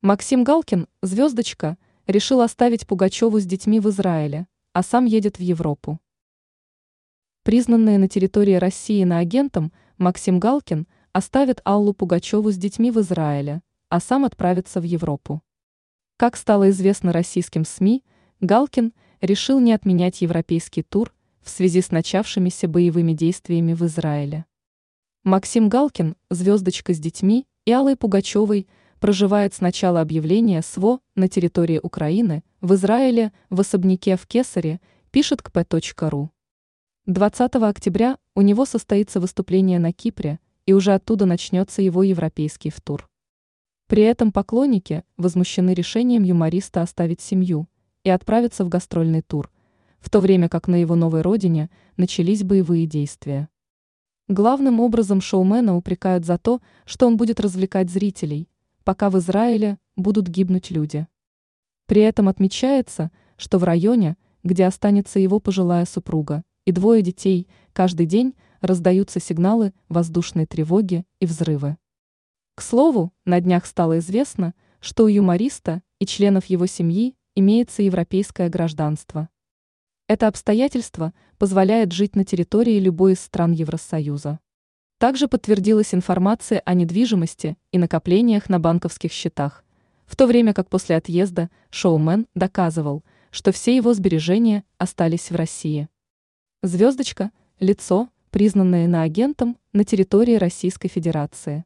Максим Галкин, звездочка, решил оставить Пугачеву с детьми в Израиле, а сам едет в Европу. Признанный на территории России агентом, Максим Галкин оставит Аллу Пугачеву с детьми в Израиле, а сам отправится в Европу. Как стало известно российским СМИ, Галкин решил не отменять европейский тур в связи с начавшимися боевыми действиями в Израиле. Максим Галкин, звездочка с детьми, и Аллой Пугачевой – проживает с начала объявления СВО на территории Украины, в Израиле, в особняке в Кесаре, пишет kp.ru. 20 октября у него состоится выступление на Кипре, и уже оттуда начнется его европейский втур. При этом поклонники возмущены решением юмориста оставить семью и отправиться в гастрольный тур, в то время как на его новой родине начались боевые действия. Главным образом шоумена упрекают за то, что он будет развлекать зрителей, пока в Израиле будут гибнуть люди. При этом отмечается, что в районе, где останется его пожилая супруга и двое детей, каждый день раздаются сигналы воздушной тревоги и взрывы. К слову, на днях стало известно, что у юмориста и членов его семьи имеется европейское гражданство. Это обстоятельство позволяет жить на территории любой из стран Евросоюза. Также подтвердилась информация о недвижимости и накоплениях на банковских счетах, в то время как после отъезда шоумен доказывал, что все его сбережения остались в России. Звездочка – лицо, признанное иноагентом на территории Российской Федерации.